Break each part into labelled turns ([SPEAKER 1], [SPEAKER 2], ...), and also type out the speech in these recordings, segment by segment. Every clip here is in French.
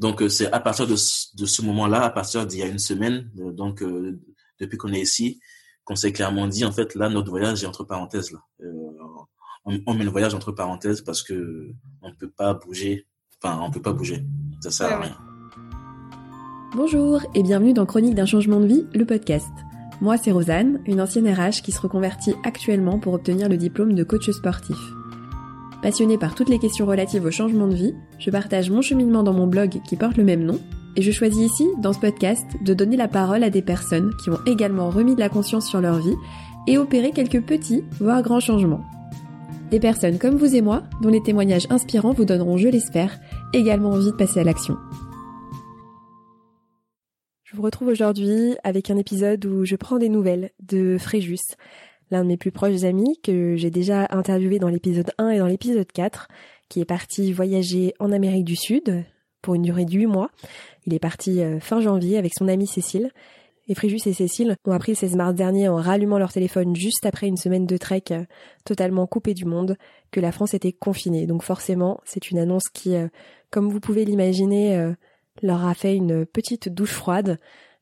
[SPEAKER 1] Donc c'est à partir de, de ce moment-là, à partir d'il y a une semaine, donc depuis qu'on est ici, qu'on s'est clairement dit en fait là notre voyage est entre parenthèses là. On, on, met le voyage entre parenthèses parce que on peut pas bouger. Enfin, on peut pas bouger. Ça sert à rien.
[SPEAKER 2] Bonjour et bienvenue dans Chronique d'un changement de vie, le podcast. Moi, c'est Rosanne, une ancienne RH qui se reconvertit actuellement pour obtenir le diplôme de coach sportif. Passionnée par toutes les questions relatives au changement de vie, je partage mon cheminement dans mon blog qui porte le même nom, et je choisis ici, dans ce podcast, de donner la parole à des personnes qui ont également remis de la conscience sur leur vie et opéré quelques petits, voire grands changements. Des personnes comme vous et moi, dont les témoignages inspirants vous donneront, je l'espère, également envie de passer à l'action. Je vous retrouve aujourd'hui avec un épisode où je prends des nouvelles de Fréjus, l'un de mes plus proches amis que j'ai déjà interviewé dans l'épisode 1 et dans l'épisode 4, qui est parti voyager en Amérique du Sud pour une durée de 8 mois. Il est parti euh, fin janvier avec son amie Cécile. Et Fréjus et Cécile ont appris 16 mars dernier en rallumant leur téléphone juste après une semaine de trek euh, totalement coupée du monde que la France était confinée. Donc forcément, c'est une annonce qui, euh, comme vous pouvez l'imaginer, leur a fait une petite douche froide,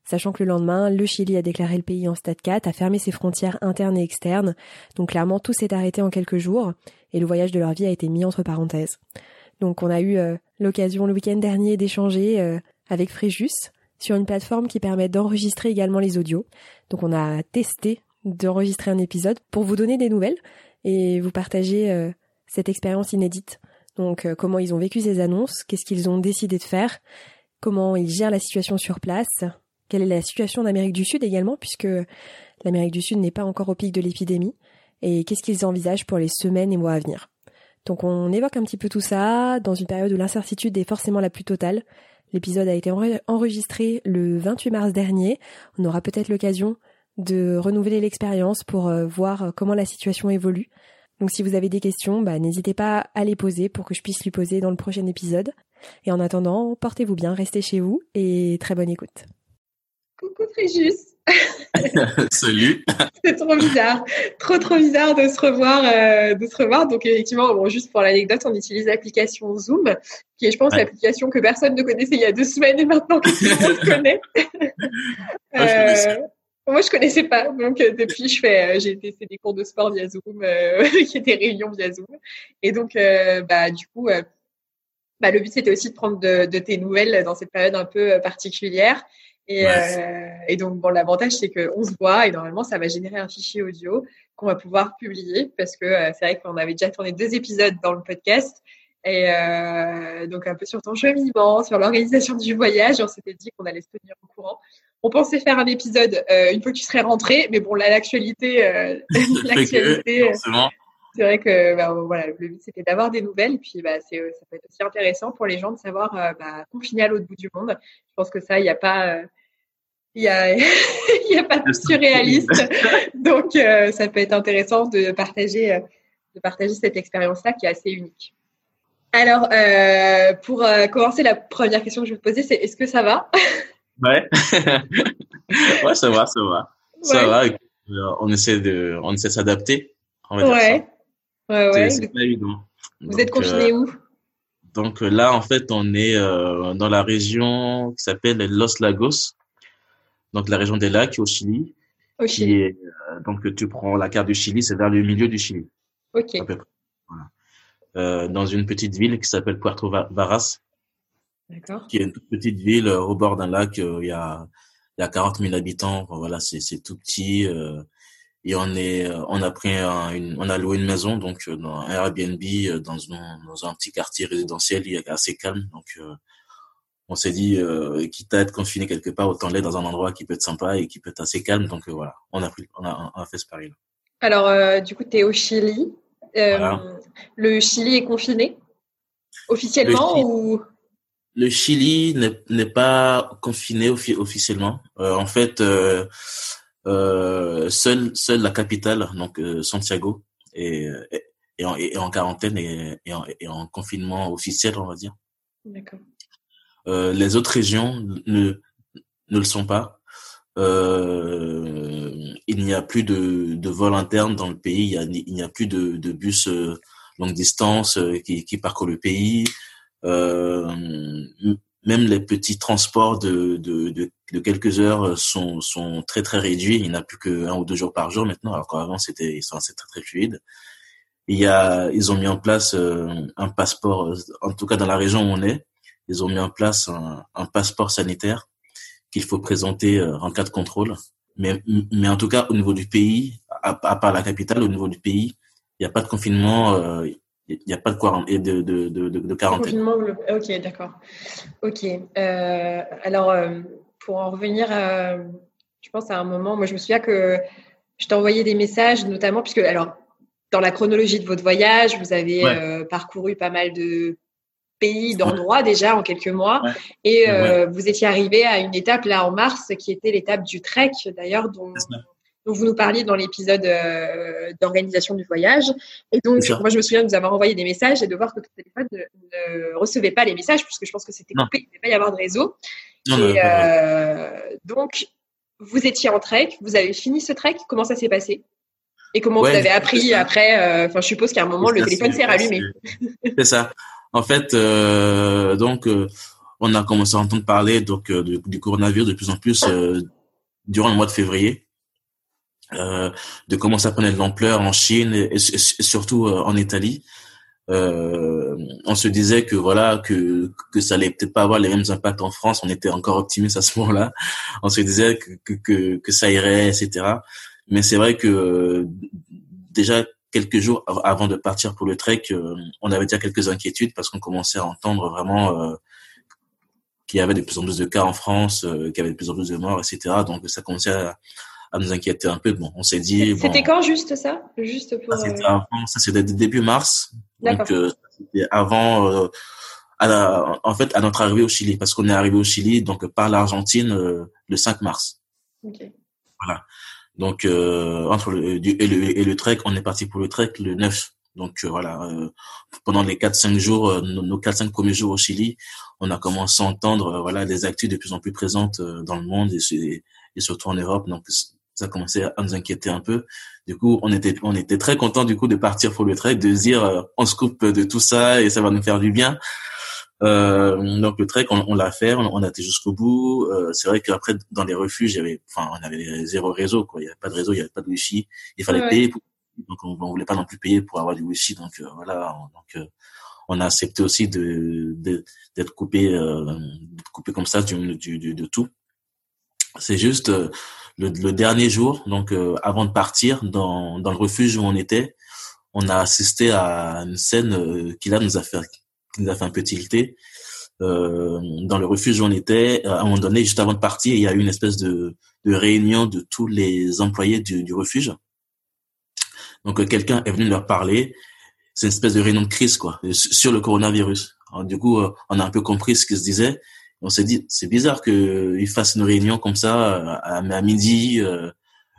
[SPEAKER 2] sachant que le lendemain, le Chili a déclaré le pays en stade 4, a fermé ses frontières internes et externes, donc clairement tout s'est arrêté en quelques jours, et le voyage de leur vie a été mis entre parenthèses. Donc on a eu euh, l'occasion le week-end dernier d'échanger euh, avec Fréjus sur une plateforme qui permet d'enregistrer également les audios. Donc on a testé d'enregistrer un épisode pour vous donner des nouvelles et vous partager euh, cette expérience inédite. Donc comment ils ont vécu ces annonces, qu'est-ce qu'ils ont décidé de faire comment ils gèrent la situation sur place, quelle est la situation en Amérique du Sud également, puisque l'Amérique du Sud n'est pas encore au pic de l'épidémie, et qu'est-ce qu'ils envisagent pour les semaines et mois à venir? Donc on évoque un petit peu tout ça dans une période où l'incertitude est forcément la plus totale. L'épisode a été enregistré le 28 mars dernier. On aura peut-être l'occasion de renouveler l'expérience pour euh, voir comment la situation évolue. Donc si vous avez des questions, bah, n'hésitez pas à les poser pour que je puisse lui poser dans le prochain épisode. Et en attendant, portez-vous bien, restez chez vous et très bonne écoute.
[SPEAKER 3] Coucou Fréjus.
[SPEAKER 1] Salut.
[SPEAKER 3] C'est trop bizarre, trop trop bizarre de se revoir, euh, de se revoir. Donc effectivement, bon, juste pour l'anecdote, on utilise l'application Zoom, qui est, je pense, l'application que personne ne connaissait il y a deux semaines et maintenant que tout le monde connaît. euh, moi, je connaissais pas. Donc, euh, depuis, je fais, euh, j'ai fait des cours de sport via Zoom, qui étaient réunions via Zoom. Et donc, bah, du coup, bah, le but c'était aussi de prendre de, de, tes nouvelles dans cette période un peu euh, particulière. Et, euh, et donc bon, l'avantage c'est qu'on se voit et normalement ça va générer un fichier audio qu'on va pouvoir publier parce que euh, c'est vrai qu'on avait déjà tourné deux épisodes dans le podcast et euh, donc un peu sur ton cheminement, sur l'organisation du voyage. On s'était dit qu'on allait se tenir au courant. On pensait faire un épisode une fois que tu serais rentré, mais bon là l'actualité, l'actualité c'est vrai que bah, voilà, le but c'était d'avoir des nouvelles, et puis bah, c'est, ça peut être aussi intéressant pour les gens de savoir euh, bah, confiné à l'autre bout du monde. Je pense que ça, il n'y a pas, euh, il y a, il y a pas de surréaliste, donc euh, ça peut être intéressant de partager, euh, de partager cette expérience-là qui est assez unique. Alors, euh, pour commencer, la première question que je vais te poser, c'est est-ce que ça va?
[SPEAKER 1] Ouais, ouais, ça va, ça va, ça va. On essaie de, on essaie s'adapter.
[SPEAKER 3] Ouais. Ouais, ouais.
[SPEAKER 1] C'est pas évident.
[SPEAKER 3] Vous êtes confiné où?
[SPEAKER 1] Donc là, en fait, on est dans la région qui s'appelle Los Lagos, donc la région des lacs au Chili.
[SPEAKER 3] Au Chili.
[SPEAKER 1] Est, euh, donc tu prends la carte du Chili, c'est vers le milieu du Chili.
[SPEAKER 3] Ok.
[SPEAKER 1] À peu près. Voilà. Euh, dans une petite ville qui s'appelle Puerto Varas.
[SPEAKER 3] D'accord.
[SPEAKER 1] Qui est une toute petite ville au bord d'un lac. Il y a il y a 40 000 habitants. Voilà, c'est c'est tout petit. Euh, et on est euh, on a pris un, une, on a loué une maison donc euh, dans un Airbnb euh, dans un, dans un petit quartier résidentiel il est assez calme donc on s'est dit euh, quitte à être confiné quelque part autant aller dans un endroit qui peut être sympa et qui peut être assez calme. Donc voilà. On a pris on a, on a fait ce pari là
[SPEAKER 3] alors euh, du coup tu es au Chili. Voilà. le Chili est confiné? Officiellement
[SPEAKER 1] le
[SPEAKER 3] ou?
[SPEAKER 1] le Chili n'est pas confiné offi officiellement. En fait euh, seule, seule la capitale, donc euh, Santiago, est, est, est, en, est, en, quarantaine et, en, confinement officiel, on va dire.
[SPEAKER 3] D'accord.
[SPEAKER 1] Euh, les autres régions ne, ne le sont pas. Euh, il n'y a plus de, de vol interne dans le pays. Il y a, n'y a plus de, de bus euh, longue distance euh, qui, qui parcourent le pays. même les petits transports de, de, de, quelques heures sont, sont très très réduits. Il n'y a plus qu'un ou deux jours par jour maintenant, alors qu'avant c'était très très fluide. Il y a, ils ont mis en place un passeport, en tout cas dans la région où on est, ils ont mis en place un, un passeport sanitaire qu'il faut présenter en cas de contrôle. Mais, mais en tout cas, au niveau du pays, à, à part la capitale, au niveau du pays, il n'y a pas de confinement, euh, il n'y a pas de, quarantaine, de, de, de, de quarantaine.
[SPEAKER 3] Ok, d'accord. Ok. Euh, alors, euh, pour en revenir, euh, je pense à un moment, moi je me souviens que je t'ai envoyé des messages, notamment puisque, alors, dans la chronologie de votre voyage, vous avez euh, parcouru pas mal de pays, d'endroits déjà en quelques mois. Et euh, vous étiez arrivé à une étape là en mars qui était l'étape du trek d'ailleurs dont, dont, vous nous parliez dans l'épisode euh, d'organisation du voyage. Et donc moi je me souviens de vous avoir envoyé des messages et de voir que ton téléphone ne, ne recevait pas les messages puisque je pense que c'était coupé, il ne devait pas y avoir de réseau. Non, et euh, donc vous étiez en trek, vous avez fini ce trek, comment ça s'est passé? Et comment ouais, vous avez appris après Enfin, je suppose qu'à un moment le téléphone s'est rallumé.
[SPEAKER 1] C'est ça. En fait, euh, donc, euh, on a commencé à entendre parler donc euh, du, coronavirus de plus en plus durant le mois de février, de comment ça prenait de l'ampleur en Chine et, et, surtout en Italie. on se disait que voilà que que ça allait peut-être pas avoir les mêmes impacts en France. On était encore optimiste à ce moment-là. On se disait que que, que ça irait, etc. Mais c'est vrai que déjà quelques jours avant de partir pour le trek, euh, on avait déjà quelques inquiétudes parce qu'on commençait à entendre vraiment euh, qu'il y avait de plus en plus de cas en France, euh, qu'il y avait de plus en plus de morts, etc. Donc ça commençait à, à nous inquiéter un peu. Bon, on s'est dit.
[SPEAKER 3] C'était quand juste ça, juste pour.
[SPEAKER 1] Ça c'était avant, ça c'était début mars. Donc euh, c'était avant. À la, en fait, à notre arrivée au Chili, parce qu'on est arrivé au Chili donc par l'Argentine le 5 mars.
[SPEAKER 3] Okay.
[SPEAKER 1] Voilà. Donc euh, entre le et, le et le trek, on est parti pour le trek le 9. Donc euh, voilà, euh, pendant les 4-5 jours, euh, nos 4-5 premiers jours au Chili, on a commencé à entendre euh, voilà des actus de plus en plus présentes dans le monde et, et surtout en Europe. Donc ça a commencé à nous inquiéter un peu. Du coup, on était on était très content du coup de partir pour le trek, de dire on se coupe de tout ça et ça va nous faire du bien. Euh, donc le trek, on, on l'a fait, on, on, a été jusqu'au bout. Euh, c'est vrai qu'après dans les refuges, il y avait, enfin, on avait zéro réseau, quoi. Il n'y avait pas de réseau, il n'y avait pas de wifi. Il fallait ouais. payer, pour, donc on, on voulait pas non plus payer pour avoir du wifi. Donc euh, voilà, donc euh, on a accepté aussi de d'être coupé, euh, coupé comme ça du, du, du de tout. C'est juste le, le, dernier jour, donc avant de partir, dans dans le refuge où on était, on a assisté à une scène qui là nous a fait qui nous a fait un peu tilter. Euh, dans le refuge où on était, à un moment donné, juste avant de partir, il y a eu une espèce de, de réunion de tous les employés du, du refuge. Donc, euh, quelqu'un est venu leur parler. C'est une espèce de réunion de crise, quoi, sur le coronavirus. Alors, du coup, euh, on a un peu compris ce qu'ils se disait. On s'est dit, c'est bizarre qu'ils fassent une réunion comme ça à, à midi euh,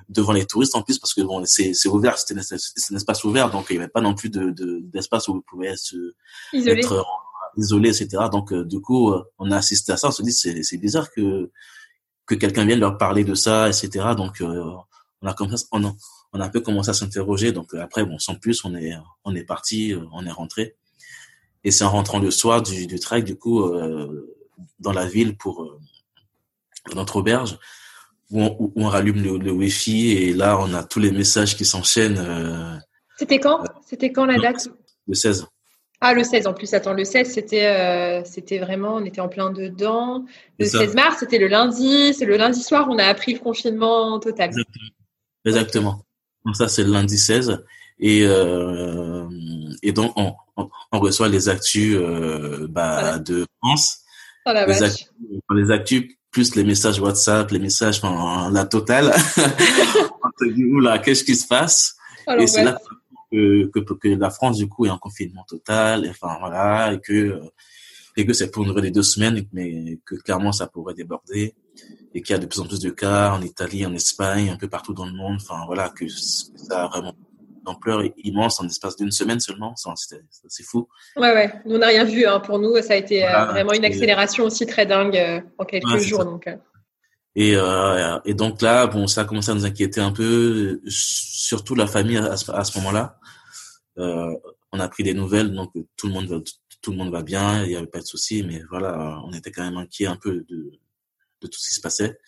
[SPEAKER 1] devant les touristes en plus parce que bon, c'est ouvert, c'était un espace ouvert, donc il n'y avait pas non plus de d'espace de, où vous pouvez se
[SPEAKER 3] isolé.
[SPEAKER 1] être isolé, etc. Donc euh, du coup, euh, on a assisté à ça, on se dit c'est bizarre que que quelqu'un vienne leur parler de ça, etc. Donc euh, on a commencé, on a, on a un peu commencé à s'interroger. Donc après, bon, sans plus, on est on est parti, on est rentré. Et c'est en rentrant le soir du, du trek, du coup, euh, dans la ville pour notre auberge, où on, où on rallume le, le, Wi-Fi et là, on a tous les messages qui s'enchaînent. Euh,
[SPEAKER 3] c'était quand? C'était quand la date?
[SPEAKER 1] Le 16.
[SPEAKER 3] Ah, le 16 en plus. Attends, le 16, c'était euh, c'était vraiment, on était en plein dedans. Le 16 mars, c'était le lundi. C'est le lundi soir, on a appris le confinement total.
[SPEAKER 1] Exactement. Exactement. Donc ça, c'est le lundi 16. Et, euh, et donc, on, on, on, reçoit les actus euh, bah, voilà. de France.
[SPEAKER 3] Oh la
[SPEAKER 1] les, actus, les actus plus les messages WhatsApp, les messages, enfin, la totale. là, qu'est-ce qui se passe?
[SPEAKER 3] Alors,
[SPEAKER 1] Et c'est là que, que, que, la France, du coup, est en confinement total. Et, enfin, voilà, et que, et que c'est pour une durée de deux semaines, mais que clairement, ça pourrait déborder. Et qu'il y a de plus en plus de cas en Italie, en Espagne, un peu partout dans le monde. Enfin, voilà, que ça a vraiment ampleur immense en l'espace d'une semaine seulement. C'est fou.
[SPEAKER 3] Ouais, ouais. Nous, on n'a rien vu. Hein. Pour nous, ça a été voilà, vraiment une accélération aussi très dingue euh, en quelques ouais, jours. Donc. euh.
[SPEAKER 1] Et, euh, et donc là, bon, ça a commencé à nous inquiéter un peu, surtout la famille à ce, à ce moment-là. Euh, on a pris des nouvelles, donc tout le monde, tout le monde va bien, il y avait pas de souci, mais voilà, on était quand même inquiet un peu de, de tout ce qui se passait.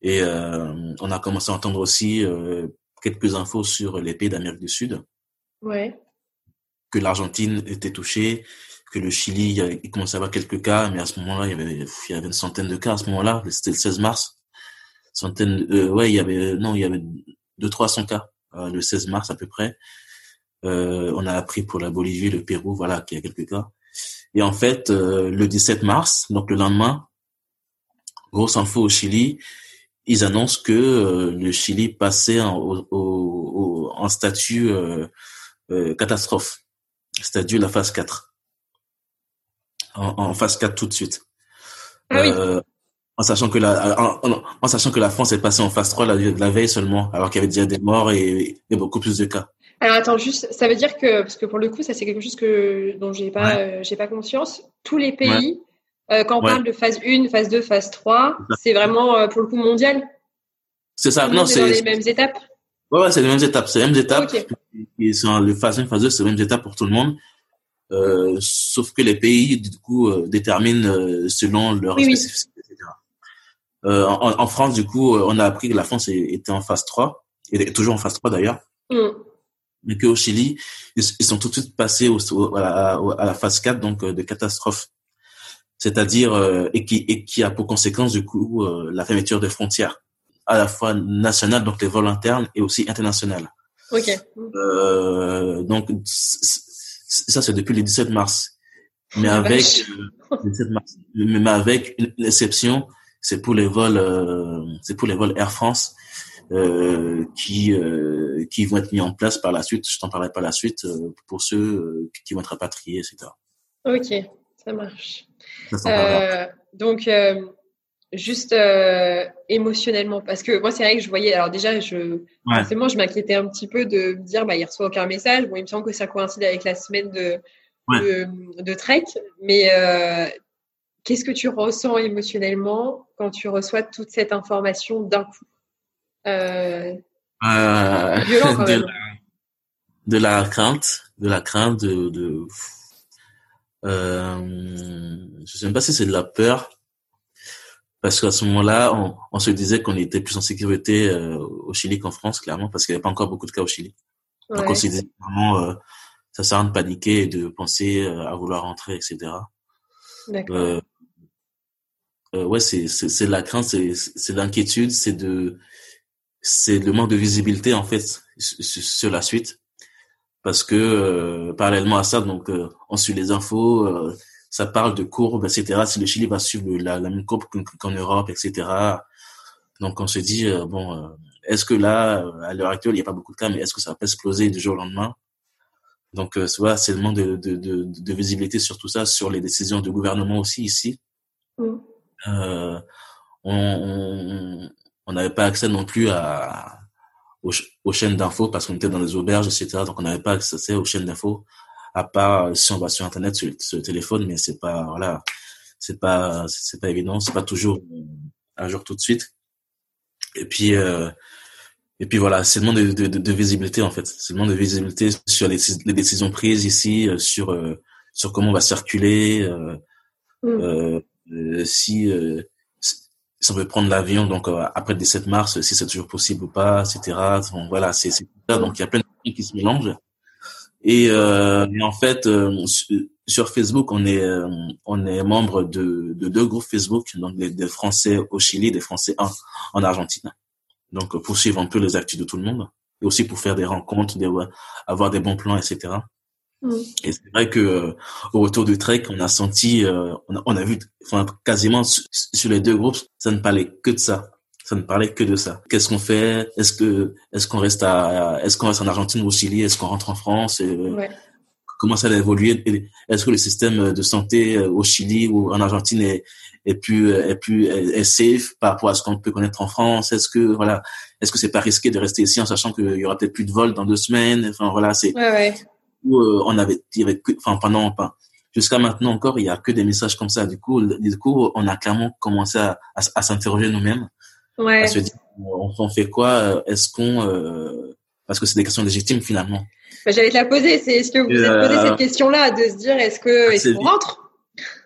[SPEAKER 1] Et euh, on a commencé à entendre aussi euh, quelques infos sur les pays d'Amérique du Sud.
[SPEAKER 3] Ouais.
[SPEAKER 1] Que l'Argentine était touchée, que le Chili, il commençait à avoir quelques cas, mais à ce moment-là, il y avait, il y avait une centaine de cas à ce moment-là. C'était le 16 mars. Centaine, euh, ouais, il y avait, non, il y avait deux, trois cents cas euh, le 16 mars à peu près. Euh, on a appris pour la Bolivie, le Pérou, voilà, qu'il y a quelques cas. Et en fait, euh, le 17 mars, donc le lendemain, grosse info au Chili, ils annoncent que euh, le Chili passait en, au, en statut euh, euh, catastrophe, statut la phase 4. En, en, phase 4 tout de suite.
[SPEAKER 3] Ah oui.
[SPEAKER 1] en sachant que la en, en, sachant que la France est passée en phase 3 la, la veille seulement, alors qu'il y avait déjà des morts et, et, beaucoup plus de cas.
[SPEAKER 3] Alors attends, juste, ça veut dire que parce que pour le coup, ça c'est quelque chose que dont j'ai pas ouais. j'ai pas conscience. Tous les pays ouais euh, quand on ouais. parle de phase 1, phase 2, phase 3, c'est vraiment euh, pour le coup mondial
[SPEAKER 1] C'est ça, non, c'est.
[SPEAKER 3] les mêmes étapes
[SPEAKER 1] Ouais, ouais c'est les mêmes étapes. C'est les mêmes étapes. Okay. Et le phase 1, phase 2, c'est les mêmes étapes pour tout le monde. Euh, sauf que les pays, du coup, déterminent selon leur
[SPEAKER 3] oui,
[SPEAKER 1] spécificité, etc. En, en, France, du coup, on a appris que la France était en phase 3, et toujours en phase 3 d'ailleurs.
[SPEAKER 3] Mm.
[SPEAKER 1] Mais qu'au Chili, ils, sont tout de suite passés au, à, la, à, la, phase 4, donc de catastrophe c'est-à-dire euh, et qui et qui a pour conséquence du coup euh, la fermeture des frontières à la fois nationales donc les vols internes et aussi internationales.
[SPEAKER 3] Ok.
[SPEAKER 1] Euh, donc ça c'est depuis le 17 mars, mais oh, avec euh, 17 mars, mais avec une exception, c'est pour les vols c'est pour les vols Air France qui qui vont être mis en place par la suite. Je t'en parlerai par la suite pour ceux qui vont être rapatriés, etc.
[SPEAKER 3] Ok, ça marche. Euh, donc, euh, juste euh, émotionnellement, parce que moi, c'est vrai que je voyais. Alors, déjà, je, ouais. forcément, je m'inquiétais un petit peu de me dire, bah, il reçoit aucun message. Bon, il me semble que ça coïncide avec la semaine de, ouais. de, de, Trek. Mais qu'est-ce que tu ressens émotionnellement quand tu reçois toute cette information d'un coup?
[SPEAKER 1] Euh, violent quand de, même. La, de la crainte, de la crainte de, de euh, je sais même pas si c'est de la peur, parce qu'à ce moment-là, on, on, se disait qu'on était plus en sécurité euh, au Chili qu'en France, clairement, parce qu'il n'y avait pas encore beaucoup de cas au Chili. Ouais. Donc on se disait vraiment, euh, ça sert à rien de paniquer et de penser euh, à vouloir rentrer, etc.
[SPEAKER 3] D'accord. Euh,
[SPEAKER 1] euh, ouais, c'est c'est la crainte, c'est c'est l'inquiétude, c'est de c'est le manque de visibilité en fait sur la suite parce que euh, parallèlement à ça, donc euh, on suit les infos, euh, ça parle de courbes, etc. Si le Chili va suivre la, la même courbe qu'en Europe, etc. Donc on se dit euh, bon, euh, est-ce que là, à l'heure actuelle, il n'y a pas beaucoup de cas, mais est-ce que ça va pas exploser du jour au lendemain? Donc euh, voilà, c'est le manque de, de, de, de, visibilité sur tout ça, sur les décisions du gouvernement aussi ici.
[SPEAKER 3] Mm.
[SPEAKER 1] on on n'avait pas accès non plus à aux, aux chaînes d'infos parce qu'on était dans les auberges, etc. Donc on n'avait pas accès aux chaînes d'infos à part si on va sur internet sur, sur le téléphone, mais c'est pas voilà, c'est pas c'est pas évident, c'est pas toujours à jour tout de suite. Et puis euh, et puis voilà, c'est le monde de, de, de, visibilité en fait, c'est le monde de visibilité sur les, les décisions prises ici, euh, sur euh, sur comment on va circuler, euh, mm. Euh, si si on veut prendre l'avion, donc euh, après le 17 mars, si c'est toujours possible ou pas, etc. Donc, voilà, c'est ça. Donc il y a plein de trucs qui se mélangent. Et, euh, en fait, euh, sur Facebook, on est euh, on est membre de, de deux groupes Facebook, donc des, des Français au Chili, des Français en, en Argentine. Donc pour suivre un peu les actus de tout le monde, et aussi pour faire des rencontres, des, avoir des bons plans, etc.
[SPEAKER 3] Mmh.
[SPEAKER 1] Et c'est vrai que euh, au retour du trek, on a senti, euh, on, a, on, a, vu, enfin quasiment sur les deux groupes, ça ne parlait que de ça. Ça ne parlait que de ça. Qu'est-ce qu'on fait? Est-ce que est-ce qu'on reste à est-ce qu'on reste en Argentine ou au Chili? Est-ce qu'on rentre en France?
[SPEAKER 3] Ouais.
[SPEAKER 1] Comment ça va évoluer Est-ce que le système de santé euh, au Chili ou en Argentine est est plus est plus est safe par rapport à ce qu'on peut connaître en France? Est-ce que voilà Est-ce que c'est pas risqué de rester ici en sachant qu'il y aura peut-être plus de vols dans deux semaines? Enfin voilà, c'est
[SPEAKER 3] ouais, ouais
[SPEAKER 1] où euh, on avait, il y avait que, enfin pendant, pas jusqu'à maintenant encore, il y a que des messages comme ça. Du coup, du coup, on a clairement commencé à, à, à s'interroger nous-mêmes,
[SPEAKER 3] ouais.
[SPEAKER 1] à se dire, on, on fait quoi Est-ce qu'on, euh, parce que c'est des questions légitimes finalement.
[SPEAKER 3] Bah, J'allais te la poser. C'est est-ce que vous vous êtes posé cette question-là de se dire est-ce que est-ce qu'on rentre?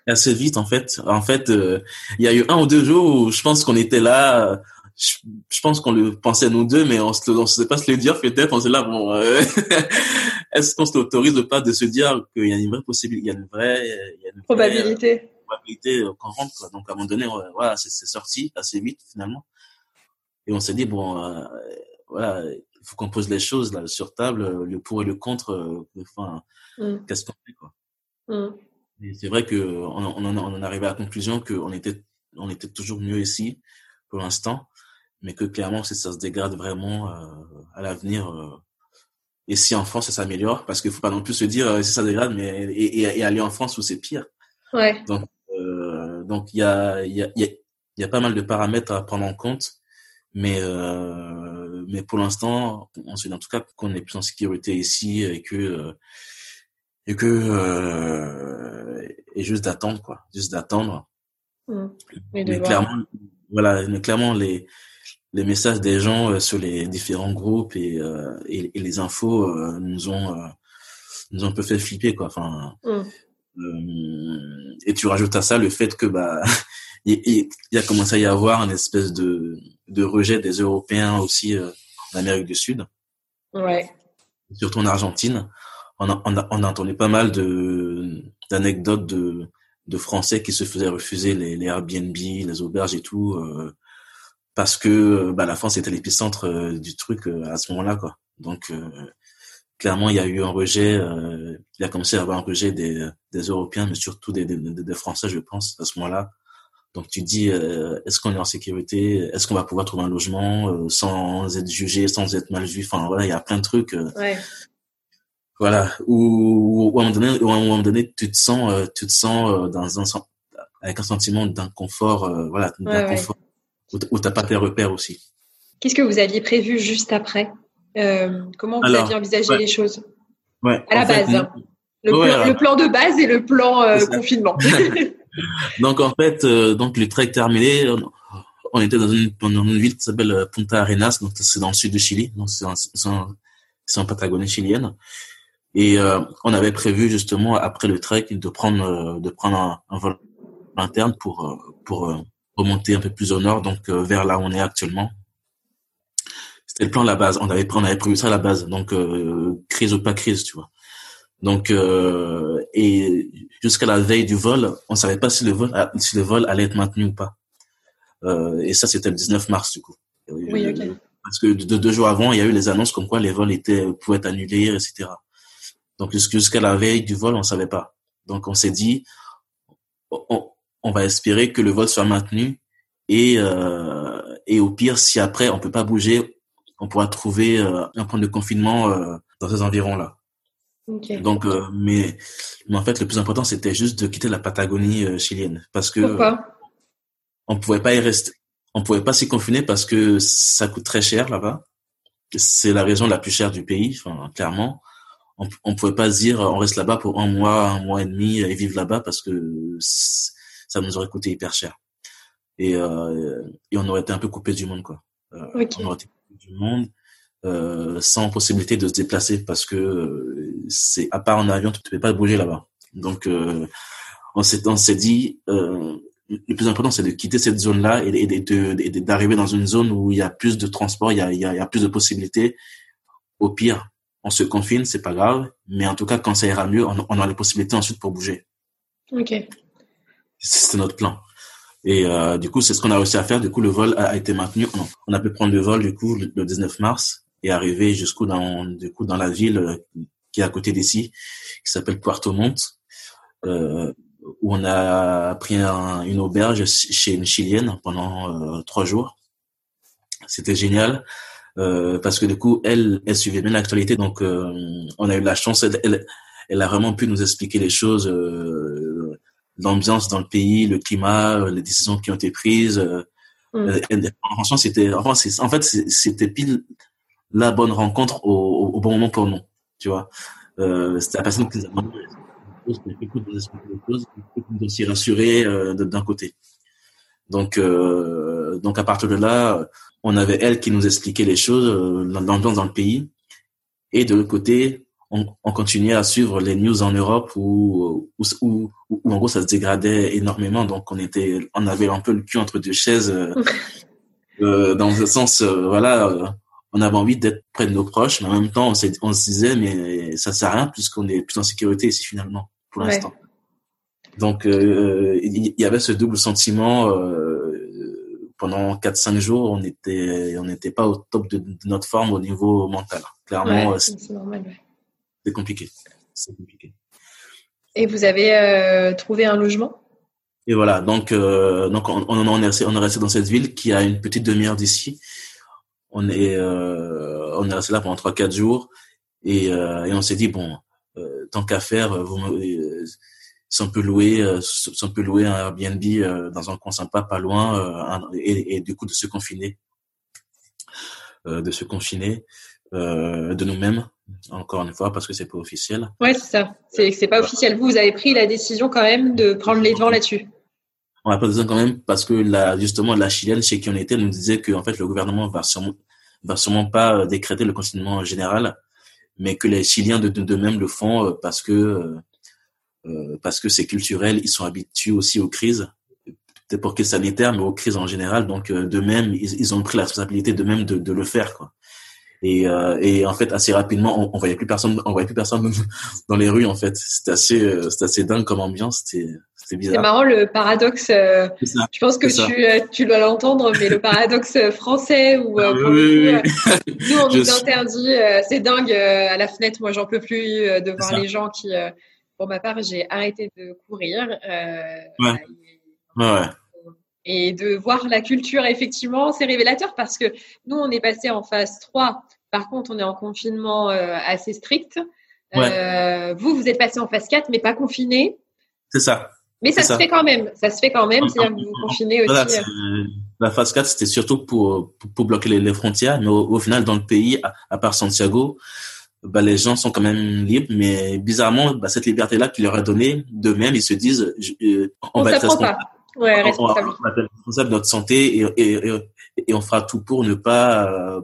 [SPEAKER 1] Assez vite en fait. En fait, il y a eu un ou deux jours où je pense qu'on était là je, pense qu'on le pensait nous deux, mais on se, on sait pas se le dire peut-être. On s'est là, bon, euh, est-ce qu'on s'autorise pas de se dire qu'il y a une vraie possibilité, il y a une vraie, il y a une
[SPEAKER 3] probabilité,
[SPEAKER 1] probabilité qu'on rentre. Quoi. Donc à un moment donné, voilà, c'est sorti assez vite finalement. Et on s'est dit bon, euh, voilà, il faut qu'on pose les choses là sur table, le pour et le contre. Euh, enfin, mm. qu'est-ce qu'on fait quoi mm. C'est vrai que on, on, en, on en arrivé à la conclusion qu'on était, on était toujours mieux ici pour l'instant mais que clairement, si ça se dégrade vraiment euh, à l'avenir, euh, et si en France ça s'améliore, parce qu'il faut pas non plus se dire euh, si ça dégrade, mais et, et, aller en France où c'est pire.
[SPEAKER 3] Ouais.
[SPEAKER 1] Donc donc il y a il y a il y a pas mal de paramètres à prendre en compte, mais mais pour l'instant, on sait en tout cas qu'on est plus en sécurité ici et que et que et juste d'attendre quoi, juste d'attendre.
[SPEAKER 3] Mmh.
[SPEAKER 1] Mais clairement, voilà, mais clairement les les messages des gens euh, sur les différents groupes et, euh, et, et, les infos euh, nous ont nous ont un peu fait flipper quoi. Enfin,
[SPEAKER 3] mm.
[SPEAKER 1] et tu rajoutes à ça le fait que bah il, y a commencé à y avoir une espèce de de rejet des Européens aussi en Amérique du Sud.
[SPEAKER 3] Ouais.
[SPEAKER 1] Surtout en Argentine, on a, on a, on a entendu pas mal de d'anecdotes de de Français qui se faisaient refuser les, les Airbnb, les auberges et tout. Euh, parce que bah, la France était l'épicentre euh, du truc euh, à ce moment-là, quoi. Donc euh, clairement, il y a eu un rejet. il a commencé à avoir un rejet des, des Européens, mais surtout des, des, des, Français, je pense, à ce moment-là. Donc tu dis, est-ce qu'on est en sécurité? Est-ce qu'on va pouvoir trouver un logement sans être jugé, sans être mal vu? Enfin voilà, il y a plein de trucs.
[SPEAKER 3] Ouais.
[SPEAKER 1] Voilà, où, où, à un moment donné, où à un moment donné, tu te sens, tu te sens dans un avec un sentiment d'inconfort, voilà, d'inconfort. Où t'as pas tes repères aussi.
[SPEAKER 3] Qu'est-ce que vous aviez prévu juste après? Euh, Comment vous aviez envisagé les choses?
[SPEAKER 1] Ouais,
[SPEAKER 3] À la base, hein. le, plan, le, plan, de base et le plan euh, confinement.
[SPEAKER 1] donc en fait, euh, donc le trek terminé, on était dans une, dans une ville qui s'appelle euh, Punta Arenas, donc c'est dans le sud du Chili, donc c'est en, Patagonie chilienne. Et euh, on avait prévu justement après le trek de prendre de prendre un, un vol interne pour pour remonter un peu plus au nord, donc euh, vers là où on est actuellement. C'était le plan à la base. On avait, on avait prévu ça à la base. Donc, euh, crise ou pas crise, tu vois. Donc, euh, et jusqu'à la veille du vol, on savait pas si le vol, si le vol allait être maintenu ou pas. Euh, et ça, c'était le 19 mars, du coup.
[SPEAKER 3] Oui, ok.
[SPEAKER 1] Parce que deux, jours avant, il y a eu les annonces comme quoi les vols étaient, pouvaient être annulés, etc. Donc, jusqu'à la veille du vol, on savait pas. Donc, on s'est dit, on, on va espérer que le vol soit maintenu et euh, et au pire si après on peut pas bouger on pourra trouver euh, un point de confinement euh, dans ces environs là donc mais mais en fait le plus important c'était juste de quitter la Patagonie chilienne. Parce que
[SPEAKER 3] Pourquoi?
[SPEAKER 1] on pouvait pas y rester on pouvait pas s'y confiner parce que ça coûte très cher là-bas. C'est la région la plus chère du pays enfin clairement. On, on pouvait pas se dire on reste là-bas pour un mois un mois et demi et vivre là-bas parce que ça nous aurait coûté hyper cher. Et, euh, et on aurait été un peu coupé du monde, quoi.
[SPEAKER 3] Euh,
[SPEAKER 1] On aurait été coupé du monde euh, sans possibilité de se déplacer parce que euh, c'est à part en avion, tu ne peux pas bouger là-bas. Donc, euh, on s'est on s'est dit, le plus important, c'est de quitter cette zone-là et, et d'arriver dans une zone où il y a plus de transport, il y a, il y a, plus de possibilités. Au pire, on se confine, c'est pas grave, mais en tout cas, quand ça ira mieux, on, on aura les possibilités ensuite pour bouger.
[SPEAKER 3] Ok.
[SPEAKER 1] C'était notre plan. Et euh, du coup, c'est ce qu'on a réussi à faire. Du coup, le vol a, été maintenu. On, a pu prendre le vol du coup le, 19 mars et arriver jusqu'au dans du coup dans la ville euh, qui est à côté d'ici, qui s'appelle Puerto Montt, euh, où on a pris une auberge chez une chilienne pendant trois jours. C'était génial. Parce que du coup, elle, elle suivait bien l'actualité, donc on a eu la chance. Elle, elle, a vraiment pu nous expliquer les choses l'ambiance dans le pays, le climat, euh, les décisions qui ont été prises. Euh, mm. euh, franchement, c'était, enfin, en fait, c'était pile la bonne rencontre au, au, bon moment pour nous, tu vois. Euh, c'était la personne qui nous a demandé aussi rassurer euh, d'un côté. Donc, euh, donc à partir de là, on avait elle qui nous expliquait les choses, l'ambiance dans le pays, Et de l'autre côté, on, on, continuait à suivre les news en Europe où, où, où, où, en gros ça se dégradait énormément. Donc on était, on avait un peu le cul entre deux chaises, euh, euh, dans le sens, euh, voilà, euh, on avait envie d'être près de nos proches, mais en même temps on, on se disait mais ça sert à rien puisqu'on est plus en sécurité ici finalement pour ouais. l'instant. Donc il y avait ce double sentiment. pendant 4-5 jours, on était, on n'était pas au top de, de, notre forme au niveau mental. Clairement,
[SPEAKER 3] ouais, c'est normal. Ouais
[SPEAKER 1] c'est compliqué. C'est compliqué.
[SPEAKER 3] Et vous avez euh, trouvé un logement?
[SPEAKER 1] Et voilà, donc euh, donc on, on, on, est resté, on est resté dans cette ville qui a une petite demi-heure d'ici. On est euh, on est resté là pendant trois quatre jours et, et on s'est dit bon tant qu'à faire, vous si on peut louer si on peut louer un Airbnb dans un coin sympa pas loin et, et, du coup de se confiner de se confiner de nous-mêmes encore une fois parce que c'est pas officiel.
[SPEAKER 3] Ouais, c'est ça. C'est c'est pas officiel. Vous, vous avez pris la décision quand même de prendre les devants là-dessus.
[SPEAKER 1] On a pris la décision quand même parce que la, justement la chilienne chez qui on était nous disait que en fait le gouvernement va sûrement va sûrement pas décréter le confinement général, mais que les Chiliens de d'eux-mêmes le font parce que euh, parce que c'est culturel, ils sont habitués aussi aux crises peut-être pour qu'ils sanitaires, mais aux crises en général. Donc, de même, ils, ils, ont pris la responsabilité de même de, de le faire. Quoi. Et, euh, et en fait assez rapidement on, on voyait plus personne on voyait plus personne dans les rues en fait. C'était assez euh, c'était assez dingue comme ambiance. C'était c'était bizarre.
[SPEAKER 3] c'est marrant le paradoxe euh, je pense que tu euh, tu dois l'entendre mais le paradoxe français où
[SPEAKER 1] ah, oui,
[SPEAKER 3] coup, oui. nous on nous interdit c'est dingue à la fenêtre. Moi j'en peux plus de voir les gens qui pour ma part j'ai arrêté de courir
[SPEAKER 1] ouais. ouais
[SPEAKER 3] et de voir la culture, effectivement, c'est révélateur parce que nous, on est passé en phase 3. Par contre, on est en confinement euh, assez strict.
[SPEAKER 1] Ouais.
[SPEAKER 3] Euh, vous, vous êtes passé en phase 4, mais pas confiné.
[SPEAKER 1] C'est ça.
[SPEAKER 3] Mais ça se
[SPEAKER 1] ça.
[SPEAKER 3] fait quand même. Ça se fait quand même. C'est-à-dire que vous vous confinez aussi.
[SPEAKER 1] Voilà, la phase 4, c'était surtout pour, pour, pour bloquer les, les, frontières. Mais au, au, final, dans le pays, à, à part Santiago, bah, les gens sont quand même libres. Mais bizarrement, bah, cette liberté-là qu'ils leur a donnée, d'eux-mêmes, ils se disent, je,
[SPEAKER 3] on, on va être responsable. Ouais, responsable.
[SPEAKER 1] On va être responsable de notre santé et, et, et, et, on fera tout pour ne pas euh,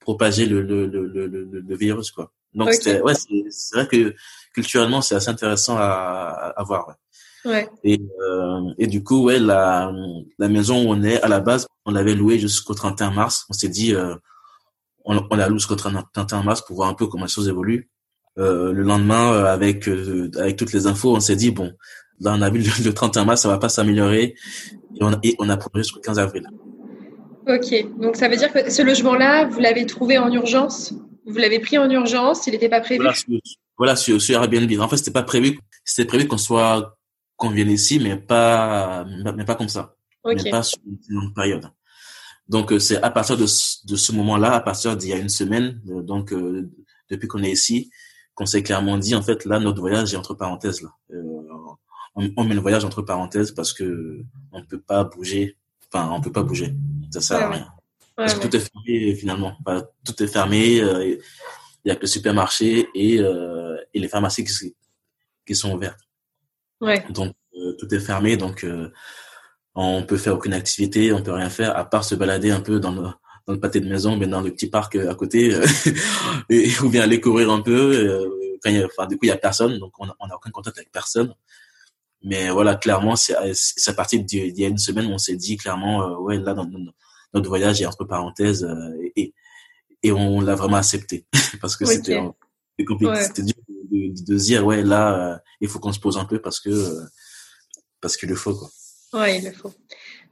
[SPEAKER 1] propager le, le, le, le, le virus, quoi. Donc, okay. c'était, ouais, c'est vrai que culturellement, c'est assez intéressant à, à voir.
[SPEAKER 3] Ouais. ouais.
[SPEAKER 1] Et, euh, et du coup, ouais, la, la maison où on est, à la base, on l'avait louée jusqu'au 31 mars. On s'est dit, euh, on, on la loue jusqu'au 31 mars pour voir un peu comment les choses évoluent. Euh, le lendemain, avec, avec toutes les infos, on s'est dit, bon, Là, on a vu le, 31 mars, ça va pas s'améliorer. Et on, et on a prolongé jusqu'au 15 avril.
[SPEAKER 3] Ok, donc ça veut dire que ce logement-là, vous l'avez trouvé en urgence? Vous l'avez pris en urgence? Il n'était pas prévu?
[SPEAKER 1] Voilà, sur, voilà, sur, sur Airbnb. En fait, c'était pas prévu. C'était prévu qu'on soit qu'on vienne ici, mais pas mais pas comme ça.
[SPEAKER 3] Okay.
[SPEAKER 1] Mais pas sur une longue période. Donc c'est à partir de, de ce moment-là, à partir d'il y a une semaine, donc euh, depuis qu'on est ici, qu'on s'est clairement dit en fait là notre voyage est entre parenthèses là. Euh, on, on, met le voyage entre parenthèses parce que on peut pas bouger. Enfin, on peut pas bouger. Ça sert
[SPEAKER 3] ouais,
[SPEAKER 1] à rien.
[SPEAKER 3] Ouais,
[SPEAKER 1] parce que tout est fermé finalement. Enfin, tout est fermé. Euh, il y a que le supermarché et, euh, et les pharmacies qui, qui sont ouvertes.
[SPEAKER 3] Ouais.
[SPEAKER 1] Donc euh, tout est fermé. Donc euh, on peut faire aucune activité, on peut rien faire à part se balader un peu dans le dans le pâté de maison, mais dans le petit parc à côté, et, ou bien aller courir un peu. quand il y a, enfin, du coup, il y a personne, donc on n'a aucun contact avec personne. Mais voilà, clairement, c'est à partir d'il y a une semaine où on s'est dit clairement, euh, ouais, là, dans, notre voyage est entre parenthèses euh, et, et on l'a vraiment accepté parce que
[SPEAKER 3] okay.
[SPEAKER 1] c'était compliqué. Ouais. C'était dur de, de, de, dire, ouais, là, euh, il faut qu'on se pose un peu parce que parce qu'il le faut, quoi.
[SPEAKER 3] Ouais, il le faut.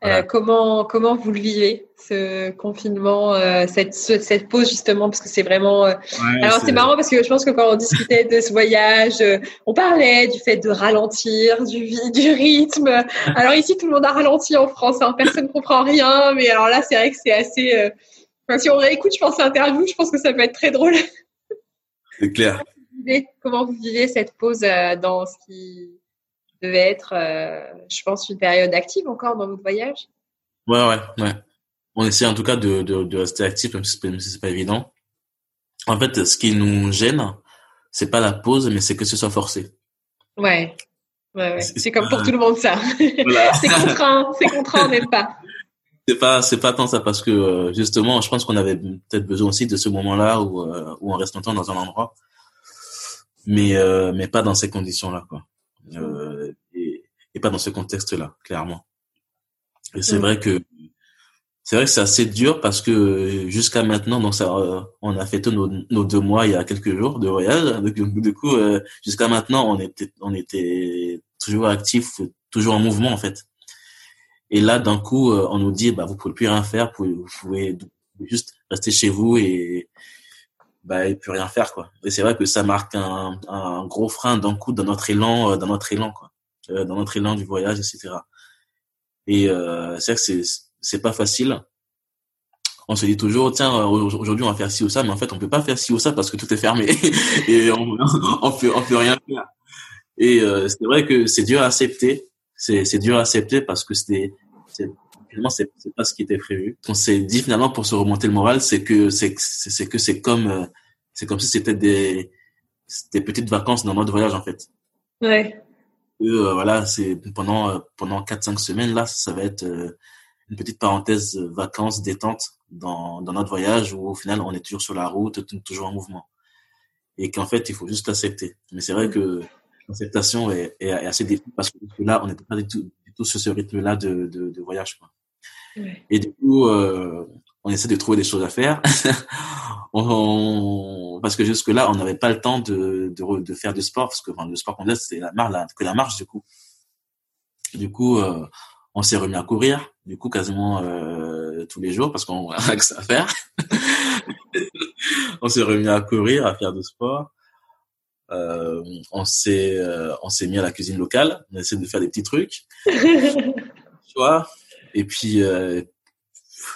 [SPEAKER 3] Voilà. Euh, comment comment vous le vivez ce confinement, euh, cette ce, cette pause justement parce que c'est vraiment. Euh...
[SPEAKER 1] Ouais,
[SPEAKER 3] Alors c'est marrant parce que je pense que quand on discutait de ce voyage, on parlait du fait de ralentir, du du rythme. Alors ici tout le monde a ralenti en France, hein, personne comprend rien, mais alors là c'est vrai que c'est assez. Enfin, si on réécoute, je pense interview, je pense que ça peut être très drôle.
[SPEAKER 1] C'est clair.
[SPEAKER 3] Comment vous vivez cette pause dans ce qui devait être, euh, je pense, une période active encore dans votre voyage.
[SPEAKER 1] Ouais, ouais, ouais. On essaie en tout cas de, de, de rester actif, même si c'est pas évident. En fait, ce qui nous gêne, c'est pas la pause, mais c'est que ce soit forcé.
[SPEAKER 3] Ouais. Ouais, ouais. C'est comme pour tout le monde, ça. Voilà. c'est contraint, c'est contraint, on n'aime pas?
[SPEAKER 1] c'est pas c'est pas tant ça parce que euh, justement je pense qu'on avait peut-être besoin aussi de ce moment-là où euh, où on reste longtemps dans un endroit mais euh, mais pas dans ces conditions-là quoi euh, et, pas dans ce contexte-là clairement et c'est vrai que c'est vrai que c'est assez dur parce que jusqu'à maintenant donc ça on a fait nos, nos deux mois il y a quelques jours de voyage donc du coup jusqu'à maintenant on était on était toujours actif toujours en mouvement en fait et là, d'un coup, euh, on nous dit, bah, vous pouvez plus rien faire, vous pouvez, juste rester chez vous et, bah, et plus rien faire, quoi. Et c'est vrai que ça marque un, un gros frein d'un coup dans notre élan, euh, dans notre élan, quoi. Euh, dans notre élan du voyage, etc. Et euh, c'est que c'est, c'est pas facile. On se dit toujours, tiens, aujourd'hui on va faire ci ou ça, mais en fait on peut pas faire ci ou ça parce que tout est fermé et on, on peut, on peut rien faire. Et euh, c'est vrai que c'est dur à accepter. C'est, c'est dur à accepter parce que c'était, finalement c'est c'est pas ce qui était prévu. On s'est dit finalement pour se remonter le moral, c'est que c'est c'est que c'est comme euh, c'est comme si c'était des des petites vacances dans notre voyage en fait.
[SPEAKER 3] Ouais.
[SPEAKER 1] Euh, voilà, c'est pendant euh, pendant quatre cinq semaines là, ça va être euh, une petite parenthèse vacances détente dans dans notre voyage où au final on est toujours sur la route, toujours en mouvement et qu'en fait il faut juste l'accepter. Mais c'est vrai que l'acceptation est, est, assez difficile parce que là on n'était pas du tout tout sur ce rythme-là de, de, de, voyage. Quoi. Ouais. Et du coup, euh, on essaie de trouver des choses à faire. on, parce que jusque-là, on n'avait pas le temps de, de, de, faire du sport, parce que enfin, le sport qu'on faisait, c'était la marche, la, que la marche, du coup. Du coup, euh, on s'est remis à courir, du coup, quasiment euh, tous les jours, parce qu'on a que ça à faire. on s'est remis à courir, à faire du sport. Euh, on s'est euh, on s'est mis à la cuisine locale on essaie de faire des petits trucs tu vois et puis euh,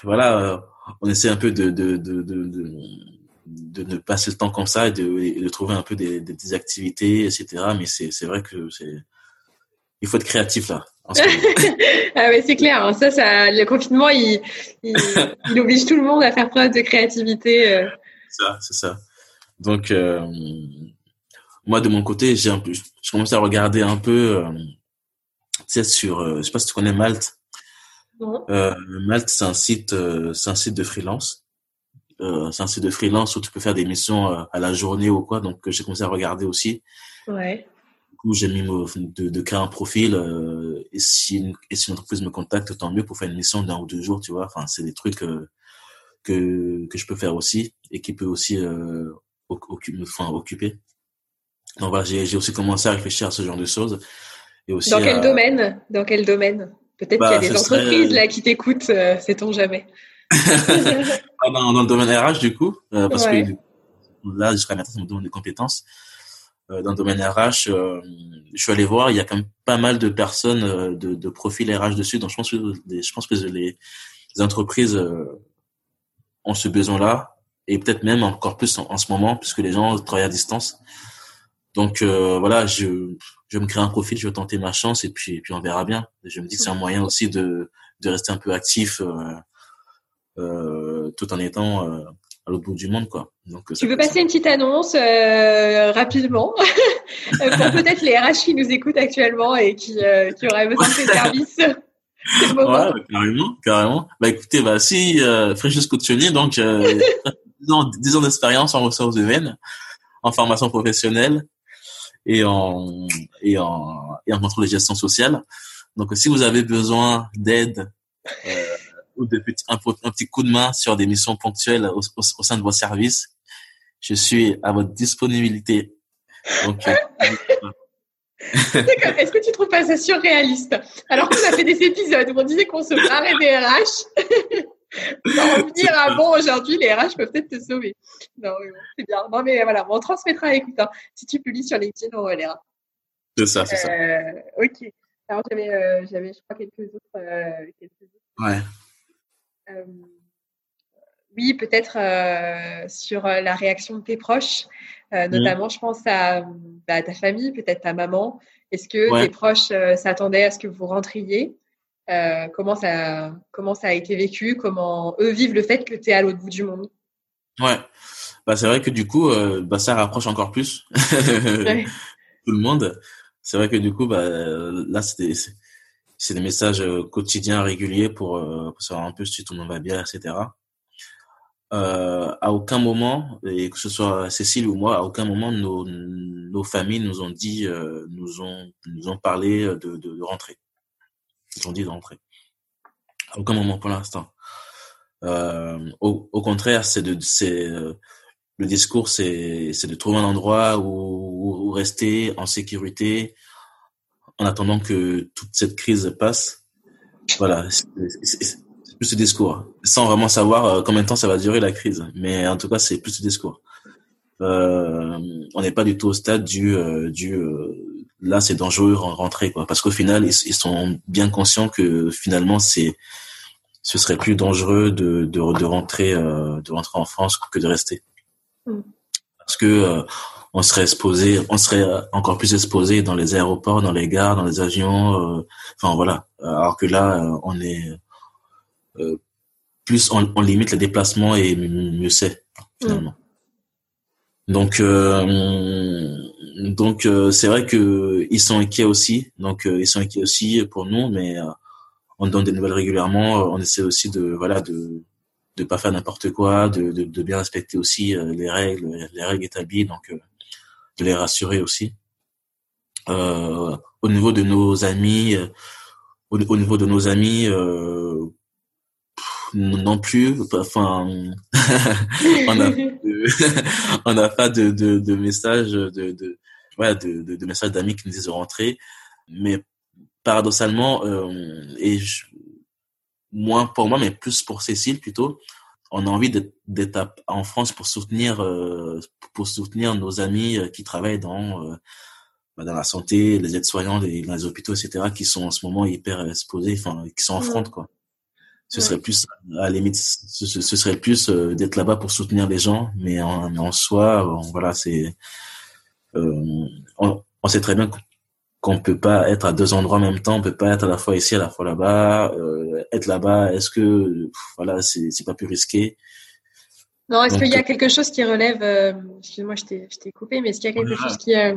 [SPEAKER 1] voilà on essaie un peu de de, de de, de ne passer le temps comme ça et de, de trouver un peu des, des, activités etc mais c'est vrai que c'est il faut être créatif là
[SPEAKER 3] ah ouais c'est clair hein. ça ça le confinement il, il, il oblige tout le monde à faire preuve de créativité euh.
[SPEAKER 1] ça c'est ça donc euh, moi de mon côté j'ai un peu je commence à regarder un peu euh, tu sais sur euh, je sais pas si tu connais Malte. Euh, Malte c'est un site euh, c'est un site de freelance. Euh, c'est un site de freelance où tu peux faire des missions à la journée ou quoi. Donc j'ai commencé à regarder aussi.
[SPEAKER 3] Ouais.
[SPEAKER 1] Du coup j'ai mis de, de créer un profil et si une, et si une entreprise me contacte tant mieux pour faire une mission d'un ou deux jours tu vois. Enfin c'est des trucs que que je peux faire aussi et qui peut aussi occuper enfin occuper. Donc voilà, j'ai aussi commencé à réfléchir à ce genre de choses.
[SPEAKER 3] Et aussi dans quel à... domaine? Dans quel domaine? Peut-être bah, qu'il y a des entreprises serait... là qui t'écoutent, euh, sait-on jamais.
[SPEAKER 1] dans, dans, le domaine RH du coup, euh, parce ouais. que là jusqu'à maintenant c'est mon domaine de compétences. Euh, dans le domaine RH, euh, je suis allé voir, il y a quand même pas mal de personnes euh, de, de profils RH dessus. Donc je pense que les, je pense que les, les entreprises ont ce besoin-là et peut-être même encore plus en, en, ce moment puisque les gens travaillent à distance. Donc euh, voilà, je, je vais me créer un profil, je vais tenter ma chance et puis, et puis on verra bien. Je me dis que c'est un moyen aussi de, de rester un peu actif euh, euh, tout en étant euh, à l'autre bout du monde. Quoi. Donc,
[SPEAKER 3] tu veux passer ça. une petite annonce euh, rapidement? Pour peut-être les RH qui nous écoutent actuellement et qui, euh, qui auraient besoin de tes services
[SPEAKER 1] Ouais, carrément, carrément. Bah écoutez, bah si euh, Fréchus Coutionnier, donc euh, 10 ans, 10 ans d'expérience en ressources humaines, en formation professionnelle, et en et en et en contrôle de gestion sociale. Donc si vous avez besoin d'aide euh, ou de petit, un, petit coup de main sur des missions ponctuelles au, au, au sein de vos services, je suis à votre disponibilité. Donc euh,
[SPEAKER 3] Est-ce que tu trouves pas ça surréaliste? Alors qu'on a fait des épisodes où on disait qu'on se barrait des RH, en revenir à bon aujourd'hui, les RH peuvent peut-être te sauver. Non, c'est bien. Non, mais voilà, on transmettra écoute. Hein. Si tu publies sur LinkedIn, on relaiera.
[SPEAKER 1] C'est ça, c'est
[SPEAKER 3] euh, ça. Ok. Alors j'avais, euh, j'avais, je crois quelques autres, euh, quelques autres.
[SPEAKER 1] Ouais.
[SPEAKER 3] Euh, oui, peut-être euh, sur la réaction de tes proches, notamment, mmh. je pense à, bah, ta famille, peut-être ta maman. Est-ce que ouais. tes proches s'attendaient à ce que vous rentriez? Euh, comment ça comment ça a été vécu, comment eux vivent le fait que tu es à l'autre bout du monde?
[SPEAKER 1] Ouais. Bah c'est vrai que du coup euh, bah ça rapproche encore plus ouais. tout le monde. C'est vrai que du coup bah là c'était c'est des messages quotidiens réguliers pour, pour, savoir un peu si tout le monde va bien, etc. Euh, à aucun moment, et que ce soit Cécile ou moi, à aucun moment nos, nos familles nous ont dit, euh, nous ont nous ont parlé de, de, de rentrer. Ils ont dit de. À aucun moment pour l'instant. Euh, au, contraire, c'est de c'est euh, le discours, c'est c'est de trouver un endroit où, rester en sécurité en attendant que toute cette crise passe. Voilà, plus ce discours, sans vraiment savoir euh, combien de temps ça va durer la crise. Mais en tout cas, c'est plus ce discours. On n'est pas du tout au stade du du là c'est dangereux rentrer quoi, parce qu'au final ils, ils, sont bien conscients que finalement c'est ce serait plus dangereux de de, de rentrer de rentrer en France que de rester, mm. parce que on serait exposé, on serait encore plus exposé dans les aéroports, dans les gares, dans les avions, enfin voilà. Alors que là, on est euh, plus on, on, limite les déplacements et mieux c'est finalement. Mm. Donc euh, donc euh, c'est vrai que ils sont inquiets aussi. Donc ils sont inquiets aussi pour nous, mais on donne des nouvelles régulièrement. On essaie aussi de voilà de de pas faire n'importe quoi, de, de, de, bien respecter aussi les règles, les règles établies, donc de les rassurer aussi. Euh, au niveau de nos amis, au, au niveau de nos amis, euh, non plus. Enfin, on on n'a pas de, de, de messages de, de, ouais, de, messages d'amis qui nous disent de rentrer. Mais paradoxalement, euh, et je, moins pour moi, mais plus pour Cécile plutôt, on a envie d'être en France pour soutenir, euh, pour soutenir nos amis euh, qui travaillent dans euh, bah, dans la santé, les aides-soignants, les, les hôpitaux, etc., qui sont en ce moment hyper exposés, enfin, qui sont en front, quoi ce serait plus à la limite ce, ce serait plus euh, d'être là-bas pour soutenir les gens mais en, en soi voilà c'est euh, on, on, sait très bien qu'on peut pas être à deux endroits en même temps on peut pas être à la fois ici à la fois là-bas euh, être là-bas est-ce que voilà c'est c'est pas plus risqué?
[SPEAKER 3] Non, est-ce qu'il y a quelque chose qui relève, euh, excuse-moi, je t'ai coupé, mais est-ce qu'il y a quelque chose qui, euh,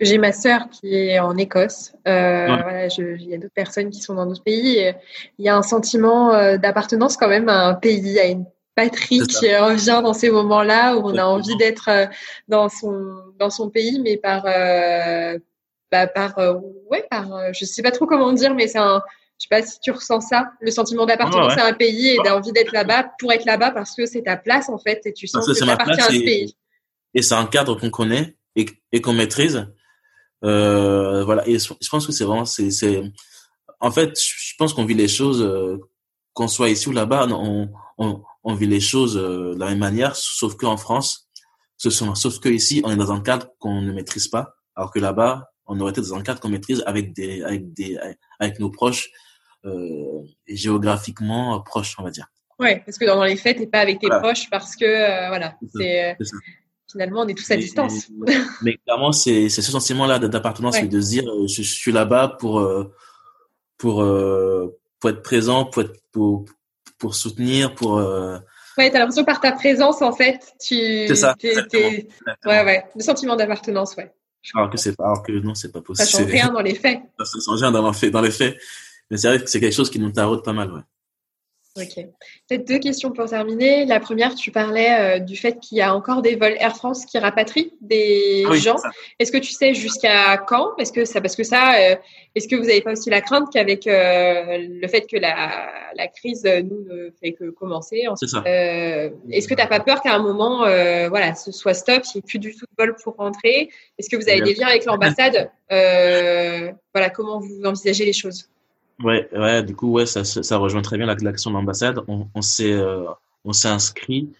[SPEAKER 3] j'ai ma sœur qui est en Écosse, euh, voilà, je, il y a d'autres personnes qui sont dans d'autres pays, il y a un sentiment euh, d'appartenance quand même à un pays, à une patrie qui revient dans ces moments-là où on a envie d'être euh, dans son dans son pays, mais par bah, par ouais par je sais pas trop comment dire, mais c'est un je sais pas si tu ressens ça, le sentiment d'appartenance à un pays et d'envie d'être là-bas pour être là-bas parce que c'est ta place en fait et tu sens que, tu appartiens à ce pays.
[SPEAKER 1] Et c'est un cadre qu'on connaît et, et qu'on maîtrise. Euh, voilà. Et je, pense que c'est vraiment, c'est, c'est, en fait, je pense qu'on vit les choses, euh, qu'on soit ici ou là-bas, on, on, on, vit les choses euh, de la même manière, sauf qu'en France, ce sont, sauf que ici, on est dans un cadre qu'on ne maîtrise pas, alors que là-bas, on aurait été dans un cadre qu'on maîtrise avec des, avec des, avec nos proches géographiquement proches, on va dire.
[SPEAKER 3] Ouais, parce que dans les faits, t'es pas avec tes proches parce que euh, voilà, c'est finalement on est tous à distance.
[SPEAKER 1] mais clairement, c'est ce sentiment-là d'appartenance, de se dire euh, je, suis là-bas pour pour pour être présent, pour être pour pour soutenir, pour
[SPEAKER 3] Ouais, t'as l'impression par ta présence, en fait, tu. C'est ça. ouais, ouais. Le sentiment d'appartenance, ouais.
[SPEAKER 1] Alors que c'est pas, alors que non, c'est pas possible.
[SPEAKER 3] Ça change rien dans les faits.
[SPEAKER 1] Ça change rien dans les faits, dans les faits. Mais c'est vrai que c'est quelque chose qui nous taraude pas mal, ouais.
[SPEAKER 3] Ok. Peut-être deux questions pour terminer. La première, tu parlais euh, du fait qu'il y a encore des vols Air France qui rapatrient des ah gens. Est-ce que tu sais jusqu'à quand? Est-ce que ça, parce que ça, euh, est-ce que vous n'avez pas aussi la crainte qu'avec euh, le fait que la, la crise nous ne fait que commencer Est-ce que tu n'as pas peur qu'à un moment, voilà, ce soit stop, il n'y ait plus du tout de vol pour rentrer? Est-ce que vous avez des liens avec l'ambassade? Voilà, comment vous envisagez les choses?
[SPEAKER 1] Ouais, ouais, du coup, ouais, ça, ça rejoint très bien l'action de l'ambassade. On, on s'est, euh, inscrit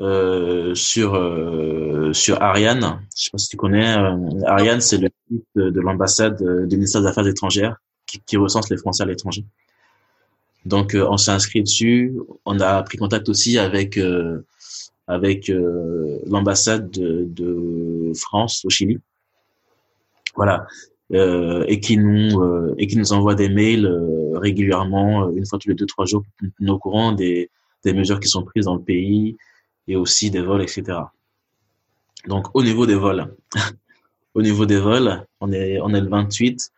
[SPEAKER 1] euh, sur euh, sur Ariane. Je sais pas si tu connais. Euh, Ariane, c'est le site de, l'ambassade euh, du ministère des Affaires étrangères qui, qui recense les Français à l'étranger. Donc, on s'est inscrit dessus. On a pris contact aussi avec avec l'ambassade de, de France au Chili. Voilà euh, et qui nous euh, et qui nous envoie des mails euh, régulièrement, une fois tous les deux trois jours, pour nous au courant des des mesures qui sont prises dans le pays et aussi des vols, etc. Donc au niveau des vols, au niveau des vols, on est on est le 28.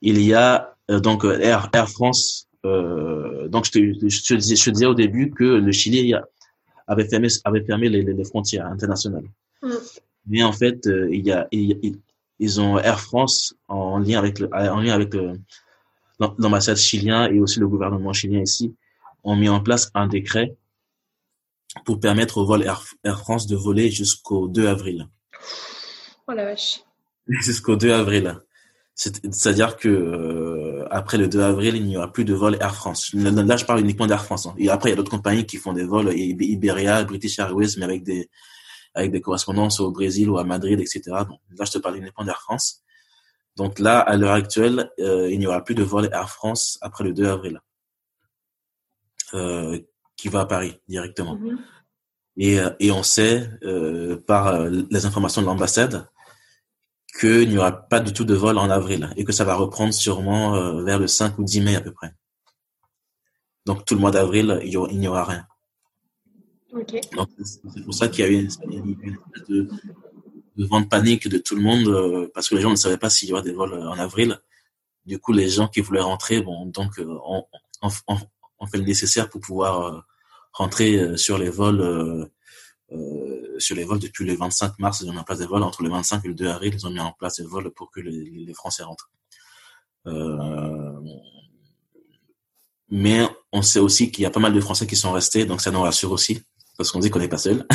[SPEAKER 1] Il y a donc Air, Air France. donc je te, je, te disais, je disais au début que le Chili avait fermé, avait fermé les, les frontières internationales. Mm. Mais en fait, il y a, il, ils ont Air France en lien avec le, en lien avec l'ambassade chilien et aussi le gouvernement chilien ici ont mis en place un décret pour permettre au vol Air, France de voler jusqu'au 2 avril.
[SPEAKER 3] Oh la vache.
[SPEAKER 1] Jusqu'au 2 avril. C'est-à-dire que euh, après le 2 avril, il n'y aura plus de vol Air France. Là, je parle uniquement d'Air France. Hein. Et après, il y a d'autres compagnies qui font des vols, Iberia, British Airways, mais avec des avec des correspondances au Brésil ou à Madrid, etc. Donc là, je te parle uniquement d'Air France. Donc là, à l'heure actuelle, euh, il n'y aura plus de vol Air France après le 2 avril, euh, qui va à Paris directement. Et, euh, et on sait euh, par euh, les informations de l'ambassade qu'il n'y aura pas du tout de vol en avril et que ça va reprendre sûrement vers le 5 ou 10 mai à peu près. Donc tout le mois d'avril, il n'y aura rien. Donc c'est pour ça qu'il y a eu une, une, de, de vente panique de tout le monde parce que les gens ne savaient pas s'il y aura des vols en avril. Du coup, les gens qui voulaient rentrer, bon, donc on, on, on fait le nécessaire pour pouvoir rentrer euh, sur les vols euh, euh, sur les vols depuis le 25 mars, ils ont mis en place des vols entre le 25 et le 2 avril, ils ont mis en place des vols pour que les, Français rentrent. Euh, mais on sait aussi qu'il y a pas mal de Français qui sont restés, donc ça nous rassure aussi, parce qu'on dit qu'on n'est pas seul.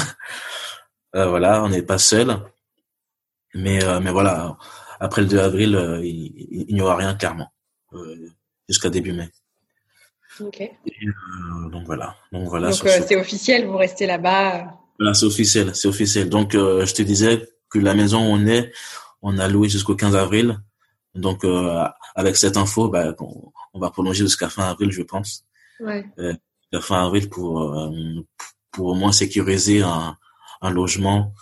[SPEAKER 1] euh, voilà, on n'est pas seul. Mais, euh, mais voilà, après le 2 avril, il, il n'y aura rien clairement, jusqu'à début mai.
[SPEAKER 3] Ok.
[SPEAKER 1] Euh, donc voilà. Donc voilà.
[SPEAKER 3] Donc euh, c'est officiel, vous restez là-bas.
[SPEAKER 1] Voilà, c'est officiel, c'est officiel. Donc euh, je te disais que la maison où on est, on a loué jusqu'au 15 avril. Donc avec cette info, bah, on, va prolonger jusqu'à fin avril, je pense.
[SPEAKER 3] Ouais.
[SPEAKER 1] fin avril pour pour au moins sécuriser un, un logement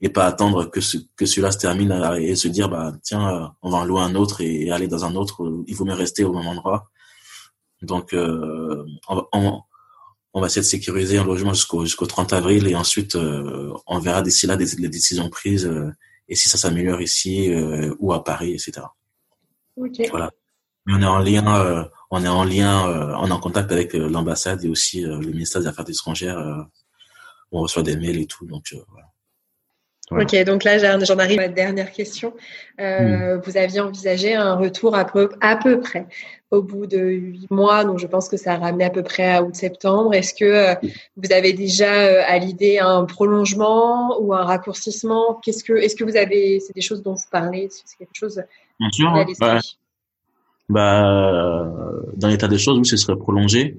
[SPEAKER 1] et pas attendre que ce, que celui-là se termine et se dire bah tiens on va en louer un autre et aller dans un autre il vaut mieux rester au même endroit donc, euh, on, on, va essayer de sécuriser un logement jusqu'au jusqu'au 30 avril et ensuite euh, on verra d'ici là des, les décisions prises euh, et si ça s'améliore ici ou à Paris, etc.
[SPEAKER 3] Okay.
[SPEAKER 1] Voilà. on est en lien, on est en lien, on est en contact avec l'ambassade et aussi le ministère des Affaires étrangères. on reçoit des mails et tout, donc voilà.
[SPEAKER 3] Ok, donc là j'en arrive à ma dernière question. Euh, hmm. Vous aviez envisagé un retour à peu, à peu près au bout de huit mois, donc je pense que ça a ramené à peu près à août-septembre. Est-ce que euh, vous avez déjà euh, à l'idée un prolongement ou un raccourcissement? Qu'est-ce que, est-ce que vous avez, c'est des choses dont vous parlez? C'est quelque chose
[SPEAKER 1] Bien sûr. Bah, bah, dans l'état des choses, oui, ce serait prolongé.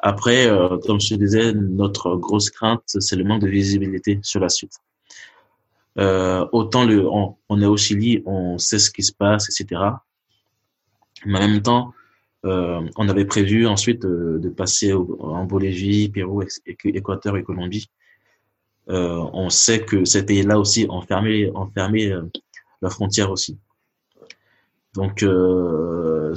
[SPEAKER 1] Après, comme je disais, notre grosse crainte, c'est le manque de visibilité sur la suite. Euh, autant le, on, est au Chili, on sait ce qui se passe, etc. Mais en même temps, euh, on avait prévu ensuite euh, de passer en Bolivie, Pérou, Équateur et Colombie. Euh, on sait que ces pays-là aussi ont fermé, ont fermé euh, la frontière aussi. Donc, euh,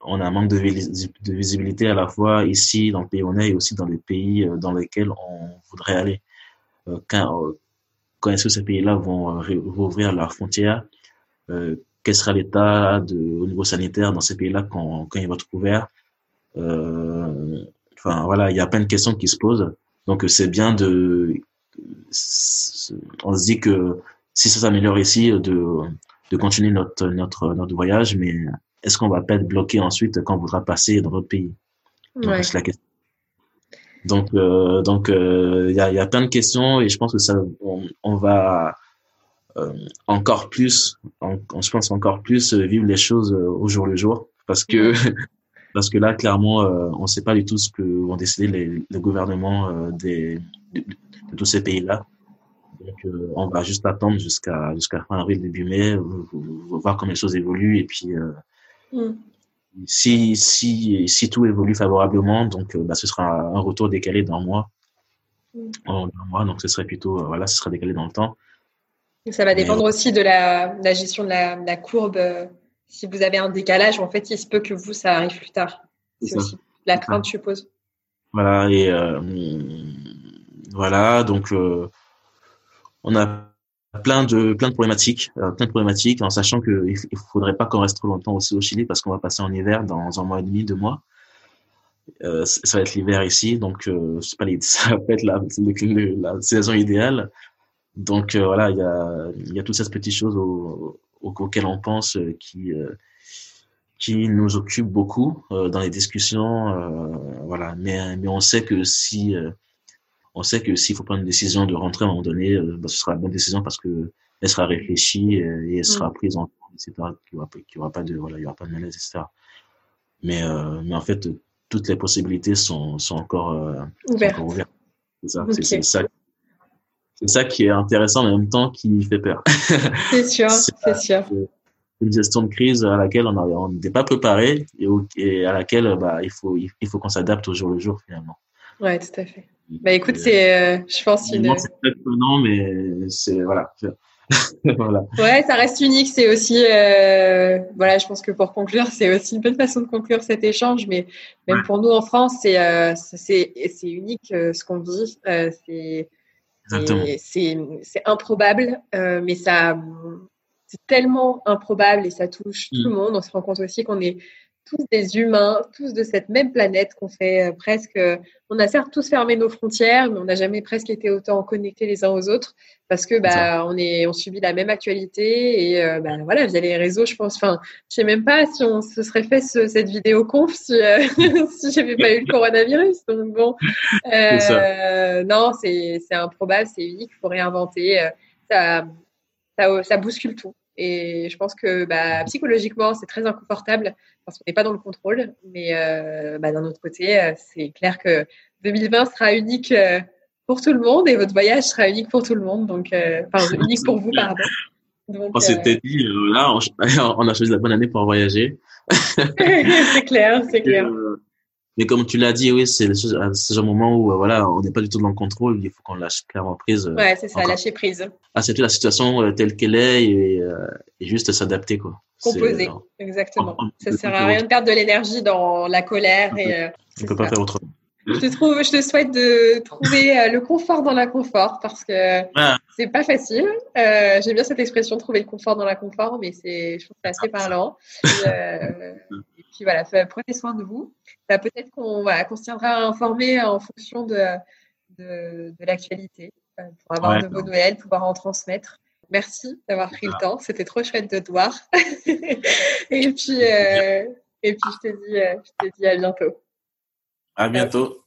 [SPEAKER 1] on a un manque de, visibilité à la fois ici, dans le pays où on est, et aussi dans les pays dans lesquels on voudrait aller. Quand, quand est-ce que ces pays-là vont euh, rouvrir leurs frontières euh, Quel sera l'état au niveau sanitaire dans ces pays-là quand, quand ils vont être ouverts euh, Enfin voilà, il y a plein de questions qui se posent. Donc c'est bien de, on se dit que si ça s'améliore ici, de, de continuer notre notre notre voyage, mais est-ce qu'on va pas être bloqué ensuite quand on voudra passer dans d'autres pays?
[SPEAKER 3] Ouais. C'est la question.
[SPEAKER 1] Donc, euh, donc il euh, y, a, y, a, plein de questions et je pense que ça, on, on va euh, encore plus, on, je pense encore plus vivre les choses au jour le jour parce que parce que là clairement on ne sait pas du tout ce que vont décider les, les gouvernements des de, de, tous ces pays-là. Donc on va juste attendre jusqu'à jusqu'à fin avril début mai, voir comment les choses évoluent et puis mm si, si, si tout évolue favorablement, donc euh, bah, ce sera un retour décalé d'un mois. Mm. En un mois, donc ce serait plutôt, euh, voilà, ce sera décalé dans le temps.
[SPEAKER 3] Ça va dépendre aussi de la, la gestion de la, la, courbe. Si vous avez un décalage, en fait, il se peut que vous, ça arrive plus tard. C'est aussi la crainte, je suppose.
[SPEAKER 1] Voilà, et euh, voilà, donc euh, on a plein de plein de problématiques, euh, plein de problématiques, en sachant que il faudrait pas qu'on reste trop longtemps aussi au Chili parce qu'on va passer en hiver dans un mois et demi, deux mois. Euh, ça va être l'hiver ici, donc euh, pas ça va être la, saison idéale. Donc euh, voilà, il y a toutes ces petites choses au, auxquelles on pense qui qui nous occupent beaucoup dans les discussions. voilà, mais on sait que si on sait que s'il faut prendre une décision de rentrer à un moment donné, euh, bah, ce sera la bonne décision parce que elle sera réfléchie et, elle sera mm. prise en compte, etc. Il n'y aura, aura, pas de voilà, il y aura pas de malaise, etc. Mais euh, mais en fait, toutes les possibilités sont sont encore, euh, ouvertes. C'est ça, c'est ça. C'est ça qui est intéressant, mais en même temps qui fait peur.
[SPEAKER 3] C'est sûr, c'est sûr.
[SPEAKER 1] Une gestion de crise à laquelle on n'était pas préparé et, et, à laquelle bah, il faut il faut qu'on s'adapte au jour le jour finalement.
[SPEAKER 3] Ouais, tout à fait. Bah écoute, c'est, euh, je pense une.
[SPEAKER 1] C'est étonnant, mais c'est voilà.
[SPEAKER 3] voilà. Ouais, ça reste unique. C'est aussi, euh, voilà, je pense que pour conclure, c'est aussi une bonne façon de conclure cet échange. Mais même pour nous en France, c'est euh, c'est c'est unique euh, ce qu'on vit. Euh, c'est c'est c'est improbable, mais ça c'est tellement improbable et ça touche tout le mm. monde. On se rend compte aussi qu'on est tous des humains, tous de cette même planète, qu'on fait euh, presque. Euh, on a certes tous fermé nos frontières, mais on n'a jamais presque été autant connectés les uns aux autres parce que bah on est, on subit la même actualité et euh, bah, voilà via les réseaux, je pense. Enfin, je sais même pas si on se serait fait cette vidéo conf si si j'avais pas eu le coronavirus. Donc bon, non, c'est c'est improbable, c'est unique, faut réinventer. ça, ça, ça bouscule tout. Et je pense que bah, psychologiquement, c'est très inconfortable parce qu'on n'est pas dans le contrôle. Mais euh, bah, d'un autre côté, euh, c'est clair que 2020 sera unique euh, pour tout le monde et votre voyage sera unique pour tout le monde. Donc, enfin, unique pour vous, pardon.
[SPEAKER 1] Donc, on s'était dit, là, on, a choisi la bonne année pour voyager.
[SPEAKER 3] c'est clair, c'est clair.
[SPEAKER 1] Mais comme tu l'as dit, oui, c'est ce moment où voilà, on n'est pas du tout dans le contrôle. Il faut qu'on lâche clairement prise.
[SPEAKER 3] Ouais, c'est ça, lâcher prise.
[SPEAKER 1] Accepter la situation telle qu'elle est et, et juste s'adapter, quoi.
[SPEAKER 3] Composer, exactement. Ça sert à rien de perdre de l'énergie dans la colère. Et,
[SPEAKER 1] euh, on peut pas faire autrement.
[SPEAKER 3] Je te, trouve, je te souhaite de trouver euh, le confort dans l'inconfort parce que ah. c'est pas facile. Euh, J'aime bien cette expression, trouver le confort dans l'inconfort, mais c'est, je trouve que c'est assez parlant. Et, euh, et, puis voilà, prenez soin de vous. Bah, peut-être qu'on voilà, qu se tiendra informé en fonction de, de, de l'actualité pour avoir de vos nouvelles, pouvoir en transmettre. Merci d'avoir pris le temps. C'était trop chouette de te voir. et puis, euh, et puis je te dis, euh, je te dis à bientôt.
[SPEAKER 1] À bientôt.